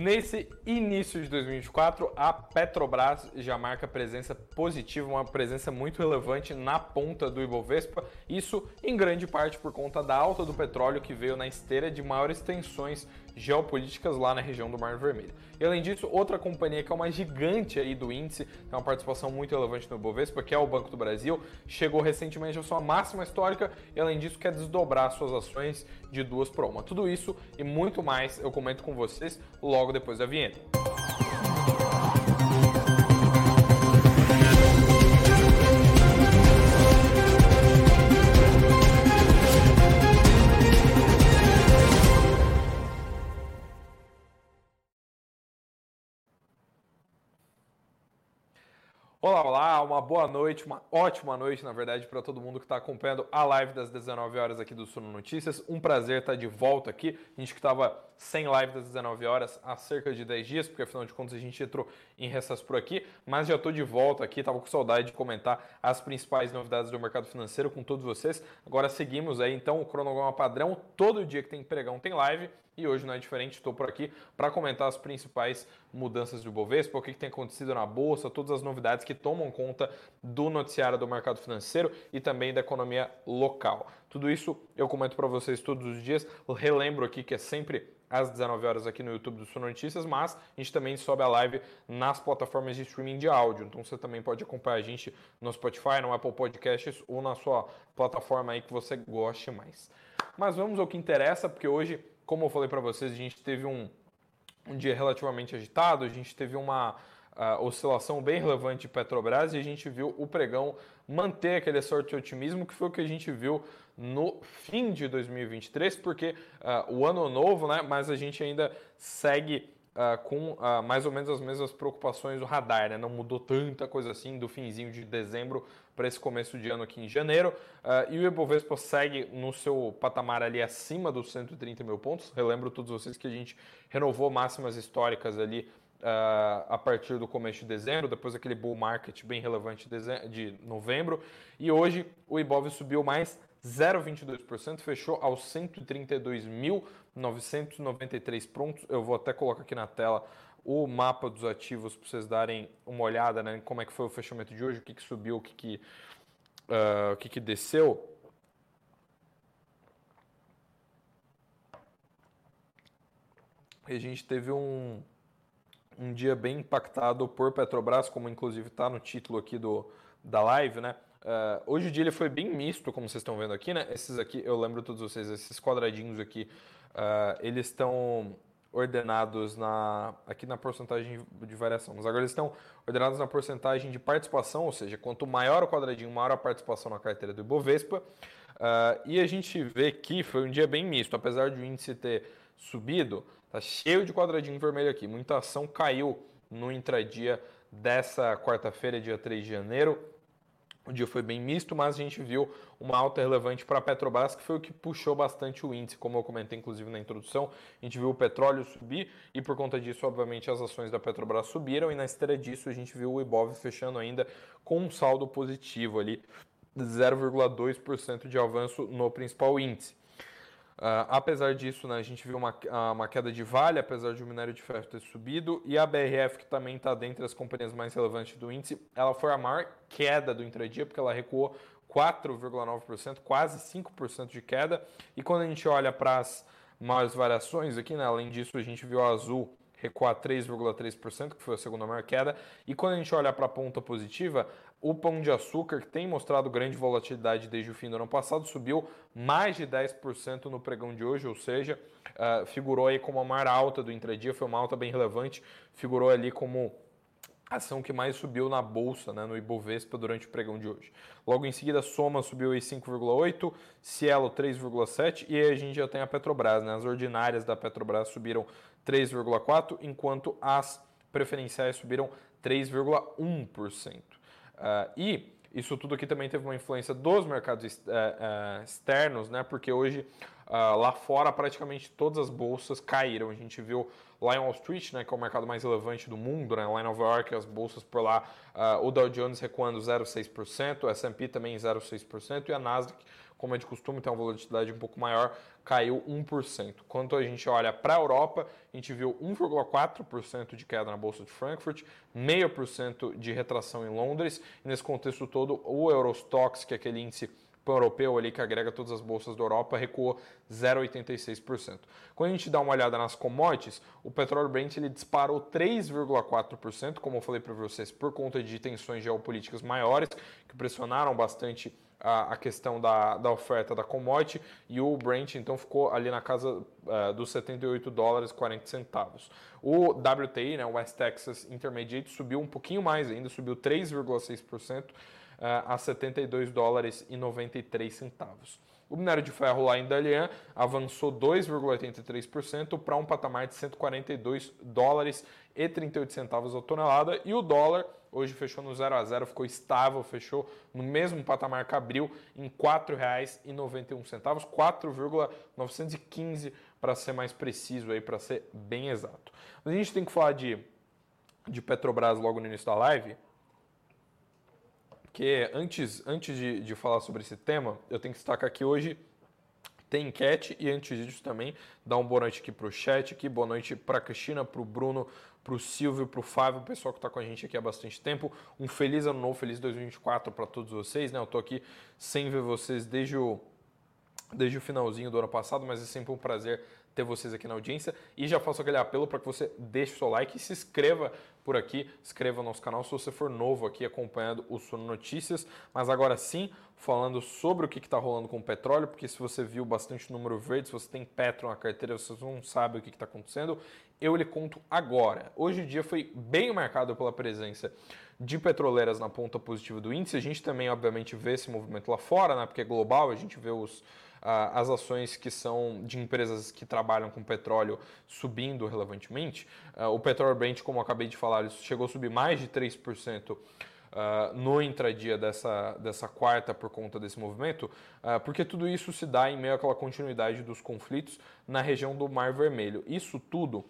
Nesse início de 2024, a Petrobras já marca presença positiva, uma presença muito relevante na ponta do Ibovespa. Isso em grande parte por conta da alta do petróleo que veio na esteira de maiores tensões geopolíticas lá na região do Mar Vermelho. E além disso, outra companhia que é uma gigante aí do índice, tem uma participação muito relevante no Ibovespa, que é o Banco do Brasil, chegou recentemente à sua máxima histórica e além disso quer desdobrar suas ações de duas para uma. Tudo isso e muito mais eu comento com vocês logo depois da vinheta. Olá, olá, uma boa noite, uma ótima noite, na verdade, para todo mundo que está acompanhando a live das 19 horas aqui do Suno Notícias. Um prazer estar tá de volta aqui. A gente que estava sem live das 19 horas há cerca de 10 dias, porque afinal de contas a gente entrou em recesso por aqui, mas já estou de volta aqui, estava com saudade de comentar as principais novidades do mercado financeiro com todos vocês. Agora seguimos aí então o cronograma padrão, todo dia que tem pregão tem live e hoje não é diferente, estou por aqui para comentar as principais mudanças do Bovespa, o que, que tem acontecido na Bolsa, todas as novidades que tomam conta do noticiário do mercado financeiro e também da economia local. Tudo isso eu comento para vocês todos os dias. Relembro aqui que é sempre às 19 horas aqui no YouTube do Suno Notícias, mas a gente também sobe a live nas plataformas de streaming de áudio. Então você também pode acompanhar a gente no Spotify, no Apple Podcasts ou na sua plataforma aí que você goste mais. Mas vamos ao que interessa, porque hoje como eu falei para vocês, a gente teve um, um dia relativamente agitado, a gente teve uma uh, oscilação bem relevante de Petrobras e a gente viu o pregão manter aquele sorte de otimismo que foi o que a gente viu no fim de 2023, porque uh, o ano novo, né, mas a gente ainda segue uh, com uh, mais ou menos as mesmas preocupações do radar, né? Não mudou tanta coisa assim do finzinho de dezembro para esse começo de ano aqui em janeiro. Uh, e o Ibovespa segue no seu patamar ali acima dos 130 mil pontos. Relembro todos vocês que a gente renovou máximas históricas ali Uh, a partir do começo de dezembro, depois daquele bull market bem relevante de, de novembro. E hoje o Ibov subiu mais 0,22%, fechou aos 132.993 pontos. Eu vou até colocar aqui na tela o mapa dos ativos para vocês darem uma olhada né, como é que foi o fechamento de hoje, o que, que subiu, o que, que, uh, o que, que desceu. E a gente teve um, um dia bem impactado por Petrobras, como inclusive está no título aqui do, da live, né? Uh, hoje o dia ele foi bem misto, como vocês estão vendo aqui, né? Esses aqui, eu lembro todos vocês, esses quadradinhos aqui, uh, eles estão ordenados na, aqui na porcentagem de variação. Mas agora eles estão ordenados na porcentagem de participação, ou seja, quanto maior o quadradinho, maior a participação na carteira do Ibovespa. Uh, e a gente vê que foi um dia bem misto, apesar de o índice ter subido, tá cheio de quadradinho vermelho aqui. Muita ação caiu no intradia dessa quarta-feira, dia 3 de janeiro. O dia foi bem misto, mas a gente viu uma alta relevante para a Petrobras, que foi o que puxou bastante o índice, como eu comentei inclusive na introdução. A gente viu o petróleo subir e por conta disso, obviamente, as ações da Petrobras subiram e na esteira disso a gente viu o Ibov fechando ainda com um saldo positivo ali, 0,2% de avanço no principal índice. Uh, apesar disso, né, a gente viu uma, ah, uma queda de Vale, apesar de o minério de ferro ter subido, e a BRF, que também está dentre as companhias mais relevantes do índice, ela foi a maior queda do intradia, porque ela recuou 4,9%, quase 5% de queda. E quando a gente olha para as maiores variações aqui, né, além disso, a gente viu a Azul recuar 3,3%, que foi a segunda maior queda. E quando a gente olha para a ponta positiva, o pão de açúcar, que tem mostrado grande volatilidade desde o fim do ano passado, subiu mais de 10% no pregão de hoje, ou seja, uh, figurou aí como a maior alta do intradia, foi uma alta bem relevante, figurou ali como ação que mais subiu na bolsa, né, no Ibovespa durante o pregão de hoje. Logo em seguida, Soma subiu aí 5,8, Cielo 3,7 e aí a gente já tem a Petrobras, né? As ordinárias da Petrobras subiram 3,4, enquanto as preferenciais subiram 3,1%. Uh, e isso tudo aqui também teve uma influência dos mercados uh, uh, externos, né? Porque hoje lá fora praticamente todas as bolsas caíram. A gente viu lá em Wall Street, né, que é o mercado mais relevante do mundo, né, lá em Nova York, as bolsas por lá, uh, o Dow Jones recuando 0,6%, o S&P também 0,6% e a Nasdaq, como é de costume, tem uma volatilidade um pouco maior, caiu 1%. Quando a gente olha para a Europa, a gente viu 1,4% de queda na Bolsa de Frankfurt, 0,5% de retração em Londres, e nesse contexto todo, o Eurostox, que é aquele índice europeu ali que agrega todas as bolsas da Europa recuou 0,86%. Quando a gente dá uma olhada nas commodities, o petróleo Brent ele disparou 3,4%, como eu falei para vocês, por conta de tensões geopolíticas maiores que pressionaram bastante a, a questão da, da oferta da commodity e o Brent então ficou ali na casa uh, dos 78 dólares 40 centavos. O WTI, né, o West Texas Intermediate, subiu um pouquinho mais ainda, subiu 3,6% a 72 dólares e 93 centavos. O minério de ferro lá em Dalian avançou 2,83% para um patamar de 142 dólares e 38 centavos a tonelada e o dólar hoje fechou no 0 a 0, ficou estável, fechou no mesmo patamar que abriu em R$ 4,91, 4,915 para ser mais preciso aí, para ser bem exato. Mas a gente tem que falar de de Petrobras logo no início da live, que antes, antes de, de falar sobre esse tema, eu tenho que destacar que hoje tem enquete e antes disso também, dá uma boa noite aqui para o chat, aqui, boa noite para a Cristina, para o Bruno, para o Silvio, para o Fábio, o pessoal que está com a gente aqui há bastante tempo. Um feliz ano novo, feliz 2024 para todos vocês, né? Eu estou aqui sem ver vocês desde o, desde o finalzinho do ano passado, mas é sempre um prazer ter vocês aqui na audiência. E já faço aquele apelo para que você deixe o seu like e se inscreva por aqui, inscreva no nosso canal se você for novo aqui acompanhando o Suno Notícias. Mas agora sim, falando sobre o que está rolando com o petróleo, porque se você viu bastante número verde, se você tem Petro na carteira, você não sabe o que está acontecendo, eu lhe conto agora. Hoje o dia foi bem marcado pela presença de petroleiras na ponta positiva do índice. A gente também, obviamente, vê esse movimento lá fora, né, porque é global, a gente vê os as ações que são de empresas que trabalham com petróleo subindo relevantemente. Ah, o petróleo Brent, como eu acabei de falar, chegou a subir mais de 3%. Uh, no intradia dessa, dessa quarta por conta desse movimento, uh, porque tudo isso se dá em meio àquela continuidade dos conflitos na região do Mar Vermelho. Isso tudo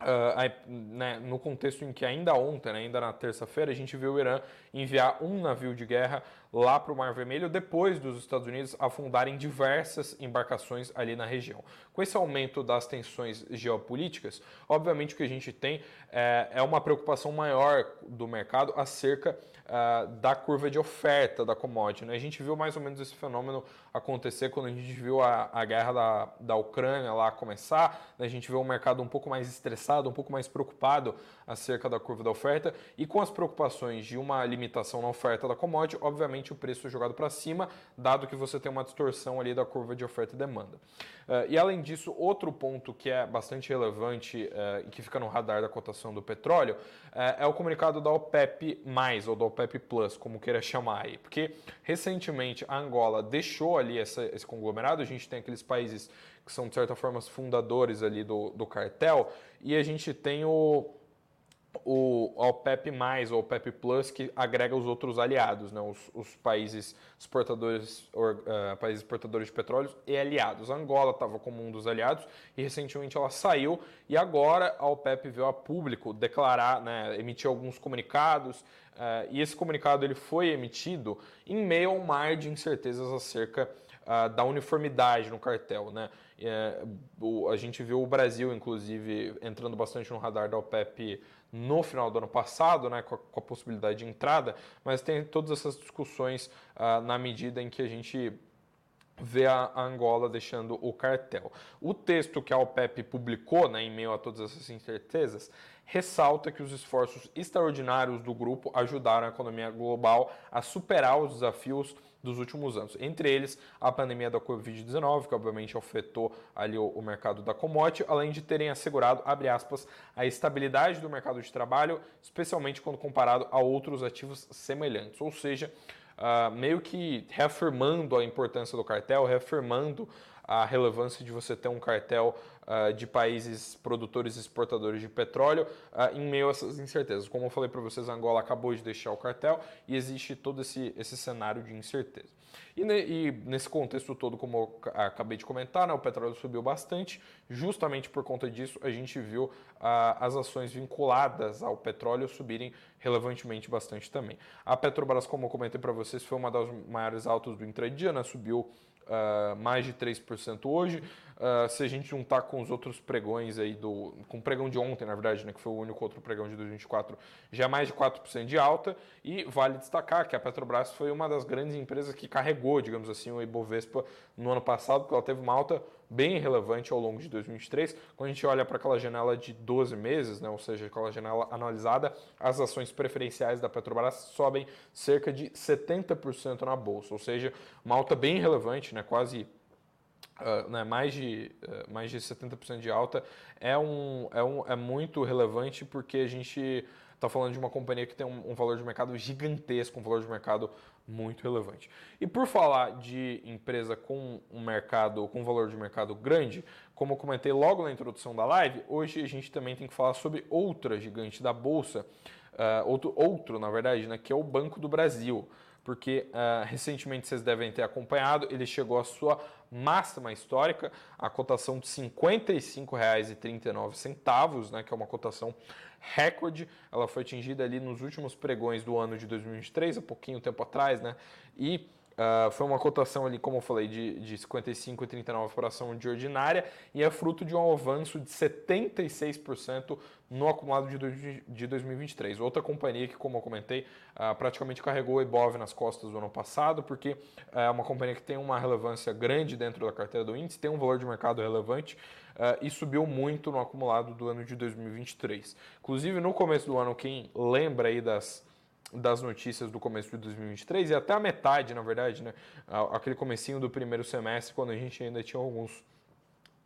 Uh, né, no contexto em que ainda ontem, né, ainda na terça-feira, a gente viu o Irã enviar um navio de guerra lá para o Mar Vermelho depois dos Estados Unidos afundarem diversas embarcações ali na região. Com esse aumento das tensões geopolíticas, obviamente o que a gente tem é, é uma preocupação maior do mercado acerca uh, da curva de oferta da commodity. Né? A gente viu mais ou menos esse fenômeno acontecer quando a gente viu a, a guerra da, da Ucrânia lá começar, né? a gente viu um mercado um pouco mais estressado, um pouco mais preocupado acerca da curva da oferta e com as preocupações de uma limitação na oferta da commodity, obviamente o preço é jogado para cima, dado que você tem uma distorção ali da curva de oferta e demanda. Uh, e além disso, outro ponto que é bastante relevante uh, e que fica no radar da cotação do petróleo uh, é o comunicado da OPEP+, ou da OPEP Plus, como queira chamar aí, porque recentemente a Angola deixou ali essa, esse conglomerado, a gente tem aqueles países que são de certa forma fundadores ali do, do cartel, e a gente tem o o OPEP+, ou OPEP Plus, que agrega os outros aliados, né? os, os países, exportadores, or, uh, países exportadores de petróleo e aliados. A Angola estava como um dos aliados e recentemente ela saiu e agora a OPEP veio a público declarar, né, emitir alguns comunicados uh, e esse comunicado ele foi emitido em meio a um mar de incertezas acerca uh, da uniformidade no cartel. Né? É, o, a gente viu o Brasil, inclusive, entrando bastante no radar da OPEP no final do ano passado, né, com a, com a possibilidade de entrada, mas tem todas essas discussões uh, na medida em que a gente vê a Angola deixando o cartel. O texto que a OPEP publicou, né, em meio a todas essas incertezas, ressalta que os esforços extraordinários do grupo ajudaram a economia global a superar os desafios dos últimos anos. Entre eles, a pandemia da Covid-19, que obviamente afetou ali o, mercado da commodity, além de terem assegurado, abre aspas, a estabilidade do mercado de trabalho, especialmente quando comparado a outros ativos semelhantes. Ou seja, uh, meio que reafirmando a importância do cartel, reafirmando a relevância de você ter um cartel uh, de países produtores e exportadores de petróleo uh, em meio a essas incertezas. Como eu falei para vocês, Angola acabou de deixar o cartel e existe todo esse, esse cenário de incerteza. E, ne, e nesse contexto todo, como eu acabei de comentar, né, o petróleo subiu bastante. Justamente por conta disso, a gente viu uh, as ações vinculadas ao petróleo subirem relevantemente bastante também. A Petrobras, como eu comentei para vocês, foi uma das maiores altas do intradia, né, subiu uh, mais de 3% hoje. Uh, se a gente juntar com os outros pregões aí do. com o pregão de ontem, na verdade, né, que foi o único outro pregão de 2024, já é mais de 4% de alta. E vale destacar que a Petrobras foi uma das grandes empresas que carregou, digamos assim, o Ibovespa no ano passado, porque ela teve uma alta bem relevante ao longo de 2023. Quando a gente olha para aquela janela de 12 meses, né, ou seja, aquela janela anualizada, as ações preferenciais da Petrobras sobem cerca de 70% na bolsa, ou seja, uma alta bem relevante, né, quase uh, né, mais, de, uh, mais de 70% de alta. É, um, é, um, é muito relevante porque a gente está falando de uma companhia que tem um, um, valor de mercado gigantesco, um valor de mercado muito relevante. E por falar de empresa com um mercado, com um valor de mercado grande, como eu comentei logo na introdução da live, hoje a gente também tem que falar sobre outra gigante da bolsa, uh, outro, outro na verdade, né, que é o Banco do Brasil porque uh, recentemente vocês devem ter acompanhado, ele chegou à sua máxima histórica, a cotação de R$ 55,39, né, que é uma cotação recorde. Ela foi atingida ali nos últimos pregões do ano de 2023, há pouquinho tempo atrás, né? E Uh, foi uma cotação ali, como eu falei, de, de 55,39 por ação de ordinária e é fruto de um avanço de 76% no acumulado de, de 2023. Outra companhia que, como eu comentei, uh, praticamente carregou o Ibov nas costas do ano passado, porque é uma companhia que tem uma relevância grande dentro da carteira do índice, tem um valor de mercado relevante uh, e subiu muito no acumulado do ano de 2023. Inclusive, no começo do ano, quem lembra aí das das notícias do começo de 2023 e até a metade, na verdade, né? Aquele comecinho do primeiro semestre, quando a gente ainda tinha alguns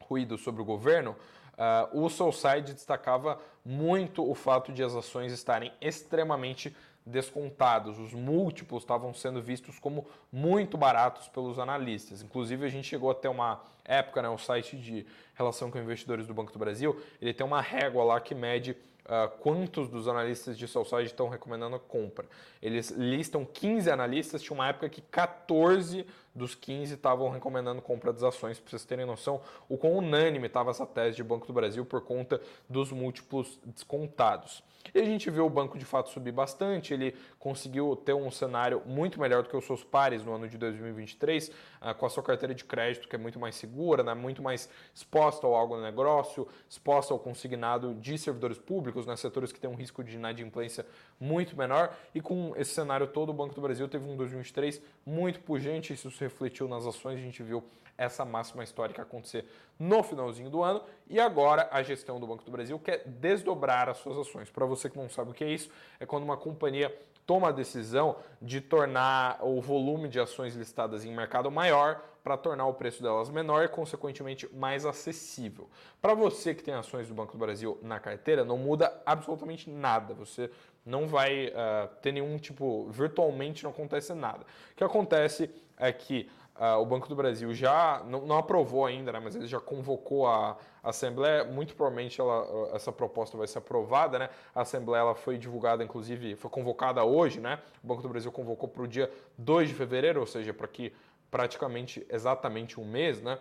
ruídos sobre o governo, uh, o Soulside destacava muito o fato de as ações estarem extremamente descontados. Os múltiplos estavam sendo vistos como muito baratos pelos analistas. Inclusive, a gente chegou até uma época, né, o site de relação com investidores do Banco do Brasil, ele tem uma régua lá que mede uh, quantos dos analistas de Southside estão recomendando a compra. Eles listam 15 analistas, tinha uma época que 14 dos 15 estavam recomendando compra das ações, para vocês terem noção o quão unânime estava essa tese de Banco do Brasil por conta dos múltiplos descontados. E a gente viu o banco de fato subir bastante, ele conseguiu ter um cenário muito melhor do que os seus pares no ano de 2023, ah, com a sua carteira de crédito que é muito mais segura, né, muito mais exposta ao algo negócio, exposta ao consignado de servidores públicos, né, setores que têm um risco de inadimplência muito menor. E com esse cenário todo, o Banco do Brasil teve um 2023 muito pujante, isso se refletiu nas ações, a gente viu essa máxima histórica acontecer no finalzinho do ano e agora a gestão do Banco do Brasil quer desdobrar as suas ações. Para você que não sabe o que é isso, é quando uma companhia toma a decisão de tornar o volume de ações listadas em mercado maior para tornar o preço delas menor e, consequentemente, mais acessível. Para você que tem ações do Banco do Brasil na carteira, não muda absolutamente nada. Você não vai uh, ter nenhum tipo, virtualmente não acontece nada. O que acontece é que Uh, o Banco do Brasil já não, não aprovou ainda, né, mas ele já convocou a, a Assembleia. Muito provavelmente ela, essa proposta vai ser aprovada. Né? A Assembleia ela foi divulgada, inclusive, foi convocada hoje. Né? O Banco do Brasil convocou para o dia 2 de fevereiro, ou seja, para que praticamente exatamente um mês. Né?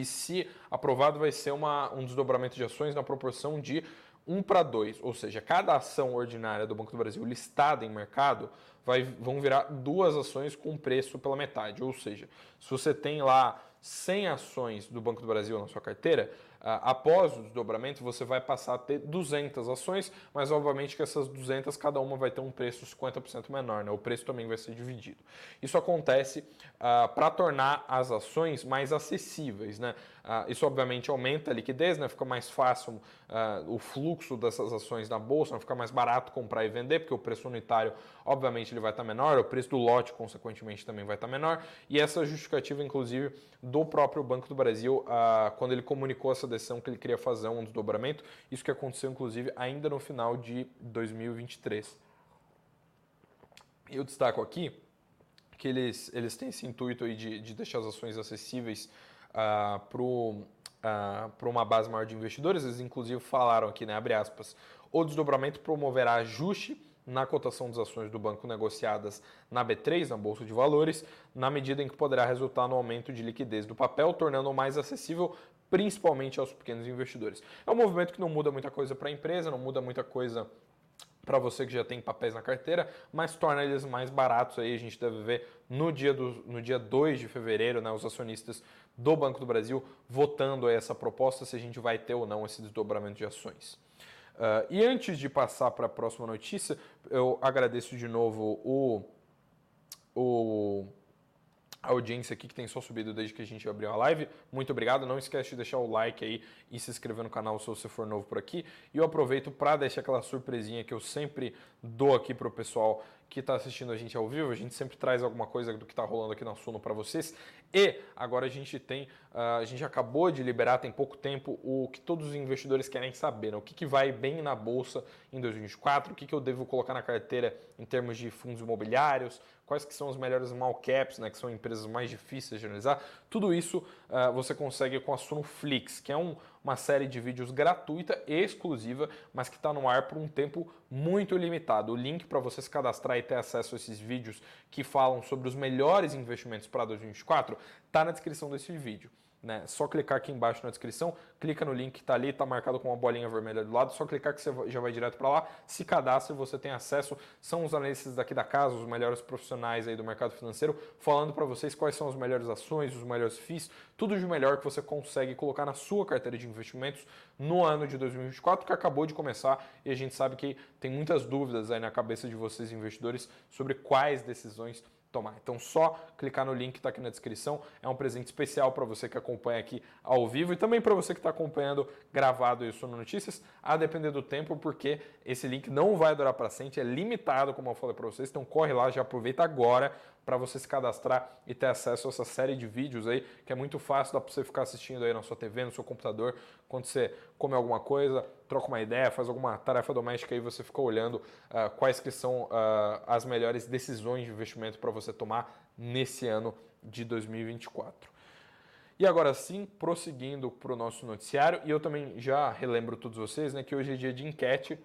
E se aprovado, vai ser uma, um desdobramento de ações na proporção de 1 para 2, ou seja, cada ação ordinária do Banco do Brasil listada em mercado vai, vão virar duas ações com preço pela metade. Ou seja, se você tem lá 100 ações do Banco do Brasil na sua carteira, após o desdobramento, você vai passar a ter 200 ações, mas obviamente que essas 200, cada uma vai ter um preço 50% menor, né? o preço também vai ser dividido. Isso acontece uh, para tornar as ações mais acessíveis. Né? Uh, isso obviamente aumenta a liquidez, né? fica mais fácil uh, o fluxo dessas ações na bolsa, fica mais barato comprar e vender, porque o preço unitário, obviamente, ele vai estar menor, o preço do lote, consequentemente, também vai estar menor, e essa justificativa, inclusive, do próprio Banco do Brasil, quando ele comunicou essa decisão que ele queria fazer um desdobramento. Isso que aconteceu, inclusive, ainda no final de 2023. Eu destaco aqui que eles, eles têm esse intuito aí de, de deixar as ações acessíveis uh, uh, para uma base maior de investidores. Eles inclusive falaram aqui, né, abre aspas, o desdobramento promoverá ajuste na cotação das ações do banco negociadas na B3, na Bolsa de Valores, na medida em que poderá resultar no aumento de liquidez do papel, tornando-o mais acessível principalmente aos pequenos investidores. É um movimento que não muda muita coisa para a empresa, não muda muita coisa para você que já tem papéis na carteira, mas torna eles mais baratos aí. A gente deve ver no dia, do, no dia 2 de fevereiro, né, os acionistas do Banco do Brasil votando essa proposta, se a gente vai ter ou não esse desdobramento de ações. Uh, e antes de passar para a próxima notícia, eu agradeço de novo o, o a audiência aqui que tem só subido desde que a gente abriu a live. Muito obrigado. Não esquece de deixar o like aí e se inscrever no canal se você for novo por aqui. E eu aproveito para deixar aquela surpresinha que eu sempre dou aqui para o pessoal que está assistindo a gente ao vivo. A gente sempre traz alguma coisa do que está rolando aqui na Suno para vocês. E agora a gente tem, uh, a gente acabou de liberar tem pouco tempo o que todos os investidores querem saber, né? o que, que vai bem na bolsa em 2024, o que, que eu devo colocar na carteira em termos de fundos imobiliários, quais que são os melhores small caps, né, que são empresas mais difíceis de analisar. Tudo isso uh, você consegue com a Sunoflix, que é um, uma série de vídeos gratuita e exclusiva, mas que está no ar por um tempo muito limitado. O link para você se cadastrar e ter acesso a esses vídeos que falam sobre os melhores investimentos para 2024 está na descrição desse vídeo. Né? Só clicar aqui embaixo na descrição, clica no link que está ali, está marcado com uma bolinha vermelha do lado, só clicar que você já vai direto para lá, se cadastra você tem acesso. São os analistas daqui da casa, os melhores profissionais aí do mercado financeiro, falando para vocês quais são as melhores ações, os melhores FIIs, tudo de melhor que você consegue colocar na sua carteira de investimentos no ano de 2024, que acabou de começar e a gente sabe que tem muitas dúvidas aí na cabeça de vocês investidores sobre quais decisões tomar. Então, só clicar no link que está aqui na descrição. É um presente especial para você que acompanha aqui ao vivo e também para você que está acompanhando gravado isso no Notícias, a depender do tempo, porque esse link não vai durar para sempre, é limitado, como eu falei para vocês. Então, corre lá, já aproveita agora para você se cadastrar e ter acesso a essa série de vídeos aí, que é muito fácil, dá para você ficar assistindo aí na sua TV, no seu computador, quando você come alguma coisa, troca uma ideia, faz alguma tarefa doméstica aí, você fica olhando uh, quais que são uh, as melhores decisões de investimento para você tomar nesse ano de 2024. E agora sim, prosseguindo para o nosso noticiário, e eu também já relembro todos vocês né, que hoje é dia de enquete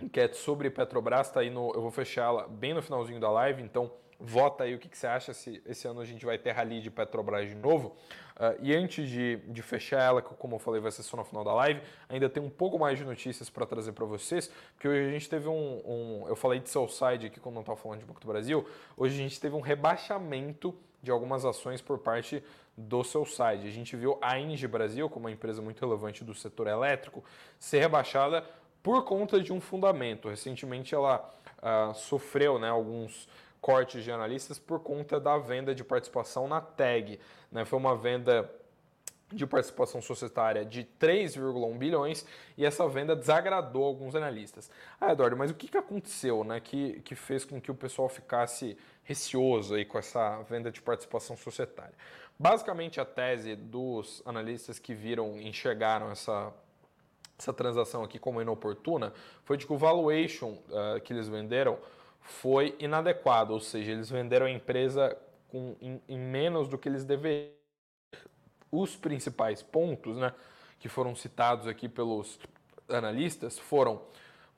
enquete sobre Petrobras, tá aí no, eu vou fechá-la bem no finalzinho da live, então vota aí o que, que, você acha se esse ano a gente vai ter rally de Petrobras de novo. Uh, e antes de, de, fechar ela, que como eu falei vai ser só no final da live, ainda tem um pouco mais de notícias para trazer para vocês, porque hoje a gente teve um, um eu falei de Southside aqui quando não estava falando de Banco do Brasil, hoje a gente teve um rebaixamento de algumas ações por parte do seu site. A gente viu a Engie Brasil, como uma empresa muito relevante do setor elétrico, ser rebaixada por conta de um fundamento. Recentemente ela uh, sofreu né, alguns cortes de analistas por conta da venda de participação na TAG. Né? Foi uma venda de participação societária de 3,1 bilhões e essa venda desagradou alguns analistas. Ah, Eduardo, mas o que, que aconteceu né, que, que fez com que o pessoal ficasse receoso aí com essa venda de participação societária? Basicamente, a tese dos analistas que viram, enxergaram essa essa transação aqui como inoportuna foi de que o valuation uh, que eles venderam foi inadequado, ou seja, eles venderam a empresa com, em, em menos do que eles deveriam. Os principais pontos né, que foram citados aqui pelos analistas foram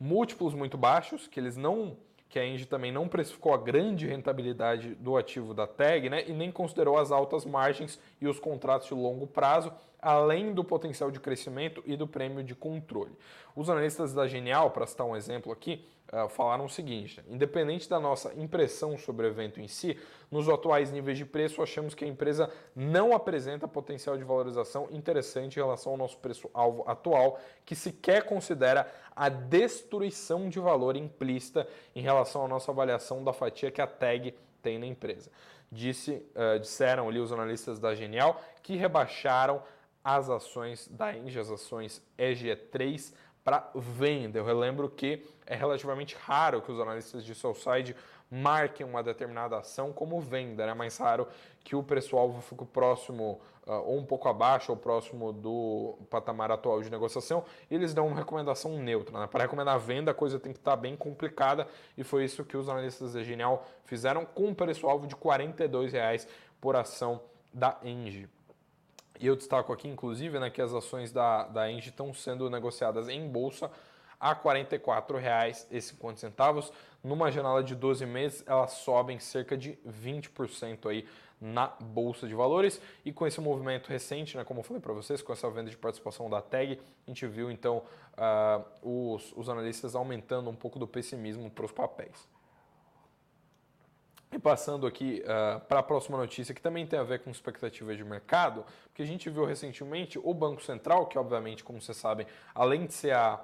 múltiplos muito baixos, que eles não que a Engie também não precificou a grande rentabilidade do ativo da TAG, né, e nem considerou as altas margens e os contratos de longo prazo, além do potencial de crescimento e do prêmio de controle. Os analistas da Genial, para citar um exemplo aqui, uh, falaram o seguinte: independente da nossa impressão sobre o evento em si, nos atuais níveis de preço, achamos que a empresa não apresenta potencial de valorização interessante em relação ao nosso preço-alvo atual, que sequer considera a destruição de valor implícita em relação à nossa avaliação da fatia que a TAG tem na empresa. Disse, uh, disseram ali os analistas da Genial que rebaixaram as ações da Engie, as ações EG3 para venda. Eu relembro que é relativamente raro que os analistas de Southside marquem uma determinada ação como venda, é né? mais raro que o preço-alvo fique próximo uh, ou um pouco abaixo ou próximo do patamar atual de negociação e eles dão uma recomendação neutra. Né? Para recomendar venda, a coisa tem que estar tá bem complicada e foi isso que os analistas da Genial fizeram com um preço-alvo de R$ 42,00 por ação da Engie. E eu destaco aqui, inclusive, né, que as ações da, da Engie estão sendo negociadas em bolsa a R$ 44,50. Numa janela de 12 meses, elas sobem cerca de 20% aí na bolsa de valores. E com esse movimento recente, né, como eu falei para vocês, com essa venda de participação da TAG, a gente viu então uh, os, os analistas aumentando um pouco do pessimismo para os papéis. E passando aqui uh, para a próxima notícia, que também tem a ver com expectativas de mercado, porque a gente viu recentemente o Banco Central, que obviamente, como vocês sabem, além de ser a,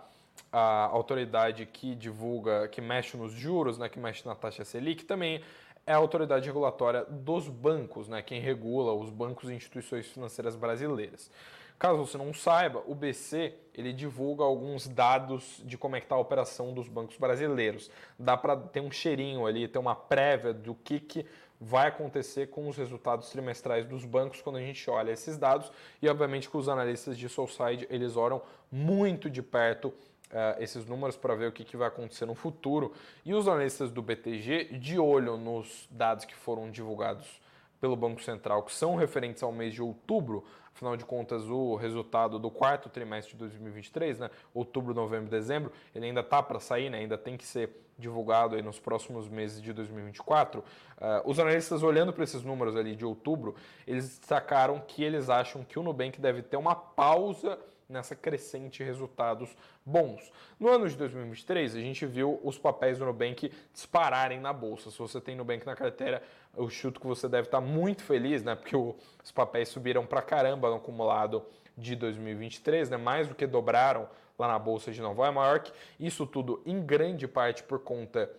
a autoridade que divulga, que mexe nos juros, né, que mexe na taxa Selic, também é a autoridade regulatória dos bancos, né, quem regula os bancos e instituições financeiras brasileiras. Caso você não saiba, o BC ele divulga alguns dados de como é que está a operação dos bancos brasileiros. Dá para ter um cheirinho ali, ter uma prévia do que, que vai acontecer com os resultados trimestrais dos bancos quando a gente olha esses dados e obviamente que os analistas de Soulside eles olham muito de perto uh, esses números para ver o que, que vai acontecer no futuro. E os analistas do BTG, de olho nos dados que foram divulgados pelo Banco Central, que são referentes ao mês de outubro, afinal de contas, o resultado do quarto trimestre de 2023, né, outubro, novembro, dezembro, ele ainda está para sair, né, ainda tem que ser divulgado aí nos próximos meses de 2024. Uh, eh, os analistas, olhando para esses números ali de outubro, eles destacaram que eles acham que o Nubank deve ter uma pausa nessa crescente resultados bons. No ano de 2023, a gente viu os papéis do Nubank dispararem na bolsa. Se você tem Nubank na carteira, eu chuto que você deve estar muito feliz, né? Porque os papéis subiram para caramba no acumulado de 2023, né? Mais do que dobraram lá na bolsa de Nova York. Isso tudo em grande parte por conta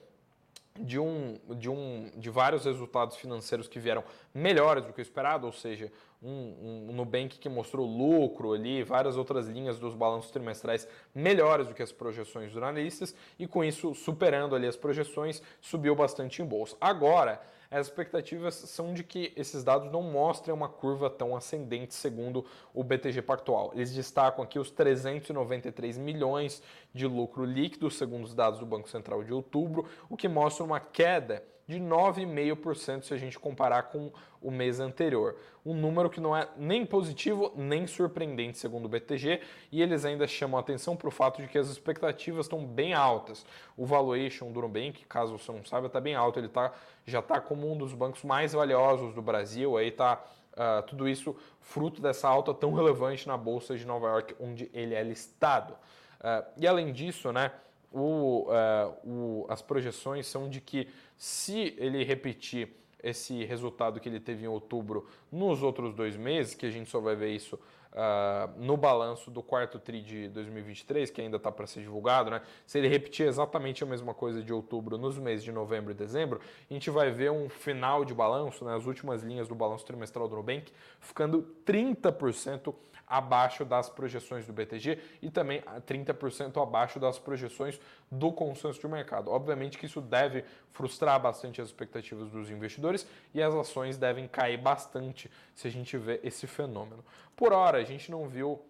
de um, de um de vários resultados financeiros que vieram melhores do que o esperado, ou seja, um, um, Nubank que mostrou lucro ali, várias outras linhas dos balanços trimestrais melhores do que as projeções dos analistas e com isso superando ali as projeções, subiu bastante em bolsa. Agora, as expectativas são de que esses dados não mostrem uma curva tão ascendente, segundo o BTG Pactual. Eles destacam aqui os 393 milhões de lucro líquido, segundo os dados do Banco Central de outubro, o que mostra uma queda de 9,5% se a gente comparar com o mês anterior. Um número que não é nem positivo nem surpreendente, segundo o BTG, e eles ainda chamam atenção para o fato de que as expectativas estão bem altas. O valuation do Nubank, caso você não saiba, está bem alto, ele tá, já está como um dos bancos mais valiosos do Brasil, aí está Uh, tudo isso fruto dessa alta tão relevante na Bolsa de Nova York, onde ele é listado. Uh, e além disso, né, o, uh, o, as projeções são de que se ele repetir esse resultado que ele teve em outubro nos outros dois meses, que a gente só vai ver isso uh, no balanço do quarto TRI de 2023, que ainda está para ser divulgado, né? se ele repetir exatamente a mesma coisa de outubro nos meses de novembro e dezembro, a gente vai ver um final de balanço, né? as últimas linhas do balanço trimestral do Nubank, ficando 30% abaixo das projeções do BTG e também 30% abaixo das projeções do consenso de mercado. Obviamente que isso deve frustrar bastante as expectativas dos investidores e as ações devem cair bastante se a gente vê esse fenômeno. Por hora, a gente não viu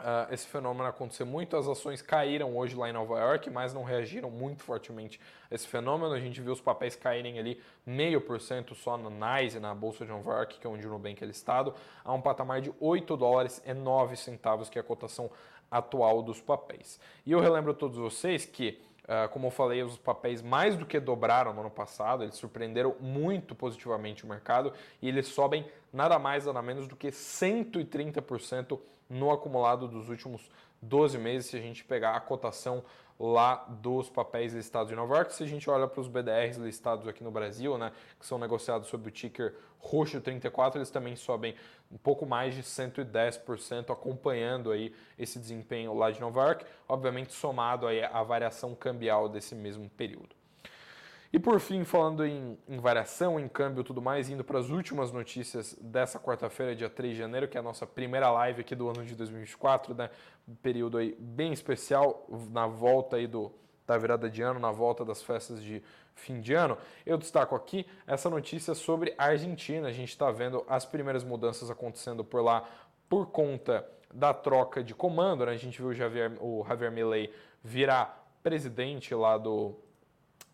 Uh, esse fenômeno acontecer muito. As ações caíram hoje lá em Nova York, mas não reagiram muito fortemente a esse fenômeno. A gente viu os papéis caírem ali meio por cento só na NYSE, na Bolsa de Nova York, que é onde o Nubank é listado, a um patamar de 8 dólares e 9 centavos, que é a cotação atual dos papéis. E eu relembro a todos vocês que Uh, como eu falei, os papéis mais do que dobraram no ano passado, eles surpreenderam muito positivamente o mercado e eles sobem nada mais, nada menos do que 130% no acumulado dos últimos 12 meses, se a gente pegar a cotação lá dos papéis listados em Nova York. Se a gente olha para os BDRs listados aqui no Brasil, né, que são negociados sob o ticker roxo 34, eles também sobem um pouco mais de 110%, acompanhando aí esse desempenho lá de Nova York, obviamente somado aí à variação cambial desse mesmo período. E por fim, falando em, em variação, em câmbio e tudo mais, indo para as últimas notícias dessa quarta-feira, dia 3 de janeiro, que é a nossa primeira live aqui do ano de 2024, né? Um período aí bem especial na volta aí do, da virada de ano, na volta das festas de fim de ano. Eu destaco aqui essa notícia sobre a Argentina. A gente está vendo as primeiras mudanças acontecendo por lá por conta da troca de comando. Né? A gente viu o Javier, o Javier Milei virar presidente lá do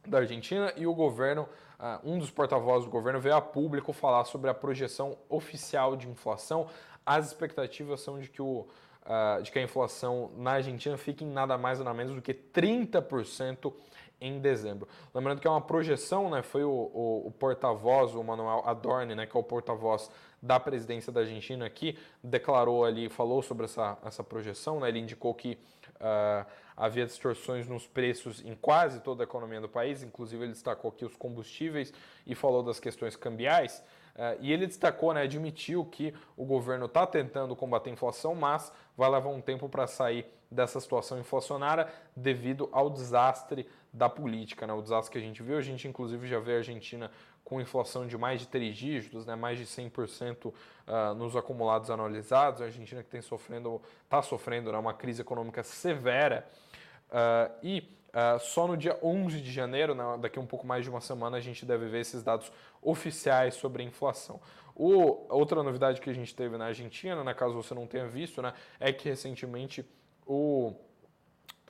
da Argentina e o governo, uh, um dos porta-vozes do governo veio a público falar sobre a projeção oficial de inflação as expectativas são de que, o, uh, de que a inflação na Argentina fique em nada mais nada menos do que 30% em dezembro. Lembrando que é uma projeção, né? Foi o, o, o porta-voz, o Manuel Adorni, né? Que é o porta-voz da presidência da Argentina, que declarou ali, falou sobre essa, essa projeção, né? Ele indicou que uh, havia distorções nos preços em quase toda a economia do país, inclusive ele destacou aqui os combustíveis e falou das questões cambiais. Uh, e ele destacou, né, admitiu que o governo está tentando combater a inflação, mas vai levar um tempo para sair dessa situação inflacionária devido ao desastre da política, né? o desastre que a gente viu. A gente, inclusive, já vê a Argentina com inflação de mais de três dígitos, né? mais de 100% uh, ah, nos acumulados anualizados. A Argentina que tem sofrendo, está sofrendo né? uma crise econômica severa. Uh, e uh, só no dia 11 de janeiro, né? daqui a um pouco mais de uma semana, a gente deve ver esses dados oficiais sobre a inflação. O, outra novidade que a gente teve na Argentina, né? caso você não tenha visto, né? é que recentemente o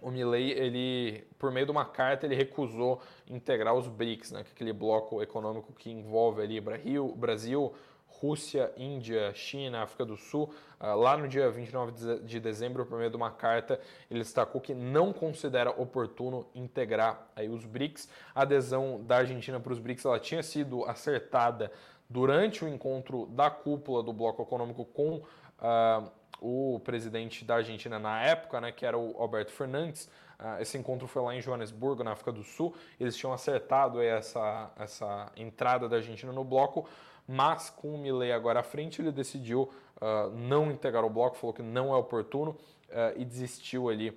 o Milley, ele, por meio de uma carta, ele recusou integrar os BRICS, né, é aquele bloco econômico que envolve ali Brasil, Brasil Rússia, Índia, China, África do Sul. Uh, lá no dia 29 de dezembro, por meio de uma carta, ele destacou que não considera oportuno integrar aí os BRICS. A adesão da Argentina para os BRICS ela tinha sido acertada durante o encontro da cúpula do bloco econômico com uh, o presidente da Argentina na época, né, que era o Alberto Fernandes. Uh, esse encontro foi lá em Joanesburgo, na África do Sul. Eles tinham acertado essa, essa entrada da Argentina no bloco, mas com o Milley agora à frente, ele decidiu uh, não integrar o bloco, falou que não é oportuno uh, e desistiu ali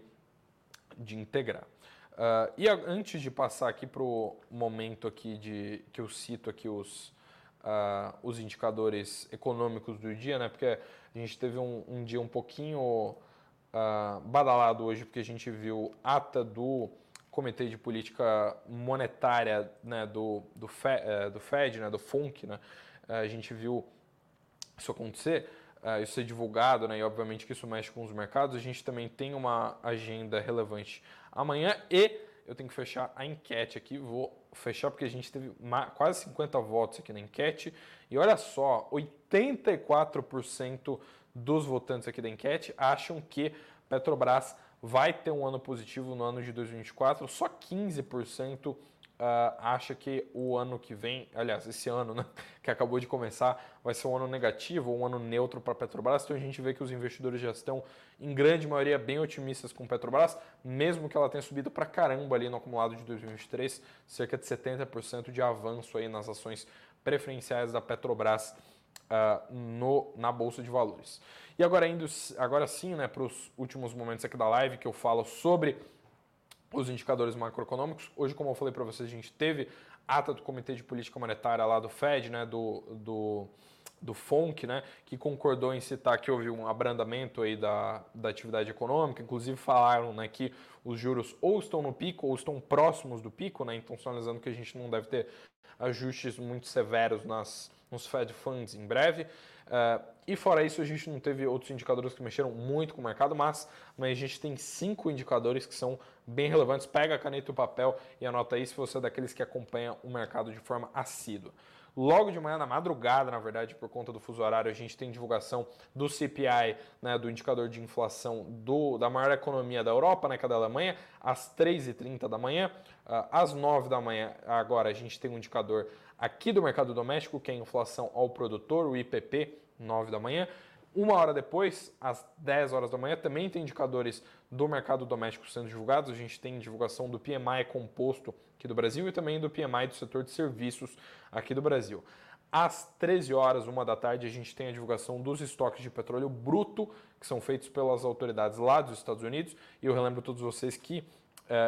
de integrar. e a, antes de passar aqui para o momento aqui de que eu cito aqui os, os indicadores econômicos do dia, né, porque a gente teve um, um dia um pouquinho uh, badalado hoje, porque a gente viu ata do Comitê de Política Monetária né, do, do, Fed, uh, do Fed, né, do FONC. Né? Uh, a gente viu isso acontecer, uh, isso ser divulgado, né, e obviamente que isso mexe com os mercados. A gente também tem uma agenda relevante amanhã e eu tenho que fechar a enquete aqui. Vou fechar porque a gente teve quase 50 votos aqui na enquete. E olha só, 84% dos votantes aqui da enquete acham que Petrobras vai ter um ano positivo no ano de 2024. Só 15% uh, acha que o ano que vem, aliás, esse ano, né, que acabou de começar, vai ser um ano negativo um ano neutro para a Petrobras. Então a gente vê que os investidores já estão, em grande maioria, bem otimistas com Petrobras, mesmo que ela tenha subido para caramba ali no acumulado de 2023, cerca de 70% de avanço aí nas ações preferenciais da Petrobras. Uh, no, na Bolsa de Valores. E agora indo agora sim né, para os últimos momentos aqui da live que eu falo sobre os indicadores macroeconômicos. Hoje, como eu falei para vocês, a gente teve ata do Comitê de Política Monetária lá do Fed, né, do, do, do FONC, né, que concordou em citar que houve um abrandamento aí da, da atividade econômica. Inclusive falaram né, que os juros ou estão no pico ou estão próximos do pico, né, então sinalizando que a gente não deve ter ajustes muito severos nas, nos Fed Funds em breve. Uh, e fora isso, a gente não teve outros indicadores que mexeram muito com o mercado, mas, mas a gente tem cinco indicadores que são bem relevantes. Pega a caneta e o papel e anota aí se você é daqueles que acompanha o mercado de forma assídua. Logo de manhã, na madrugada, na verdade, por conta do fuso horário, a gente tem divulgação do CPI, né, do indicador de inflação do, da maior economia da Europa, né, que é da Alemanha, às 3h30 da manhã. Uh, às 9 da manhã, agora, a gente tem um indicador aqui do mercado doméstico, que é a inflação ao produtor, o IPP, 9 da manhã. Uma hora depois, às 10 horas da manhã, também tem indicadores do mercado doméstico sendo divulgados. A gente tem divulgação do PMI composto aqui do Brasil e também do PMI do setor de serviços aqui do Brasil. Às 13 horas, uma da tarde, a gente tem a divulgação dos estoques de petróleo bruto que são feitos pelas autoridades lá dos Estados Unidos. E eu relembro todos vocês que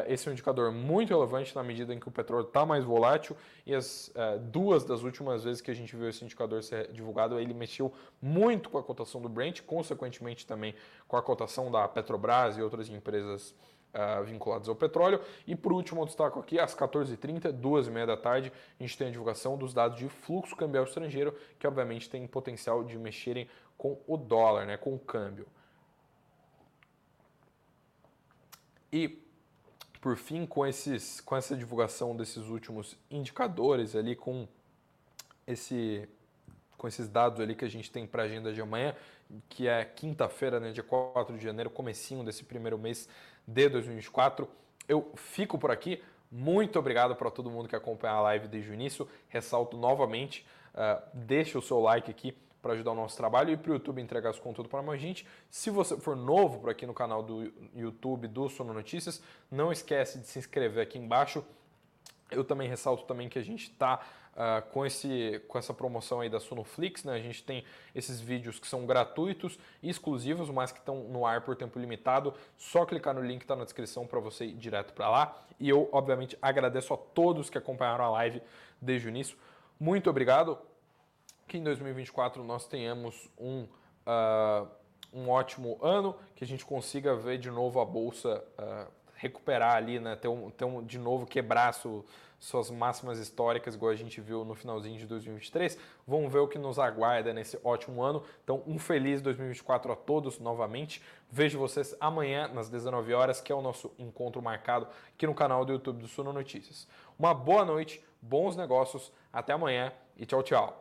esse é um indicador muito relevante na medida em que o petróleo está mais volátil e as uh, duas das últimas vezes que a gente viu esse indicador ser divulgado, ele mexeu muito com a cotação do Brent, consequentemente também com a cotação da Petrobras e outras empresas uh, vinculadas ao petróleo. E por último, eu destaco aqui, às 14h30, 2h30 da tarde, a gente tem a divulgação dos dados de fluxo cambial estrangeiro, que obviamente tem potencial de mexerem com o dólar, né, com o câmbio. E por fim, com, esses, com essa divulgação desses últimos indicadores ali, com esse com esses dados ali que a gente tem para a agenda de amanhã, que é quinta-feira, né, dia 4 de janeiro, comecinho desse primeiro mês de 2024. Eu fico por aqui. Muito obrigado para todo mundo que acompanha a live desde o início. Ressalto novamente, uh, deixa o seu like aqui para ajudar o nosso trabalho e para o YouTube entregar esse conteúdo para mais gente. Se você for novo por aqui no canal do YouTube do Sono Notícias, não esquece de se inscrever aqui embaixo. Eu também ressalto também que a gente está uh, ah, com, esse, com essa promoção aí da Sonoflix, né? A gente tem esses vídeos que são gratuitos e exclusivos, mas que estão no ar por tempo limitado. Só clicar no link que está na descrição para você ir direto para lá. E eu, obviamente, agradeço a todos que acompanharam a live desde o início. Muito obrigado que em 2024 nós tenhamos um, uh, um ótimo ano, que a gente consiga ver de novo a bolsa uh, recuperar ali, né? ter, um, ter um, de novo quebrar su, suas máximas históricas, igual a gente viu no finalzinho de 2023. Vamos ver o que nos aguarda nesse ótimo ano. Então, um feliz 2024 a todos novamente. Vejo vocês amanhã, nas 19 horas, que é o nosso encontro marcado aqui no canal do YouTube do Suno Notícias. Uma boa noite, bons negócios, até amanhã e tchau, tchau.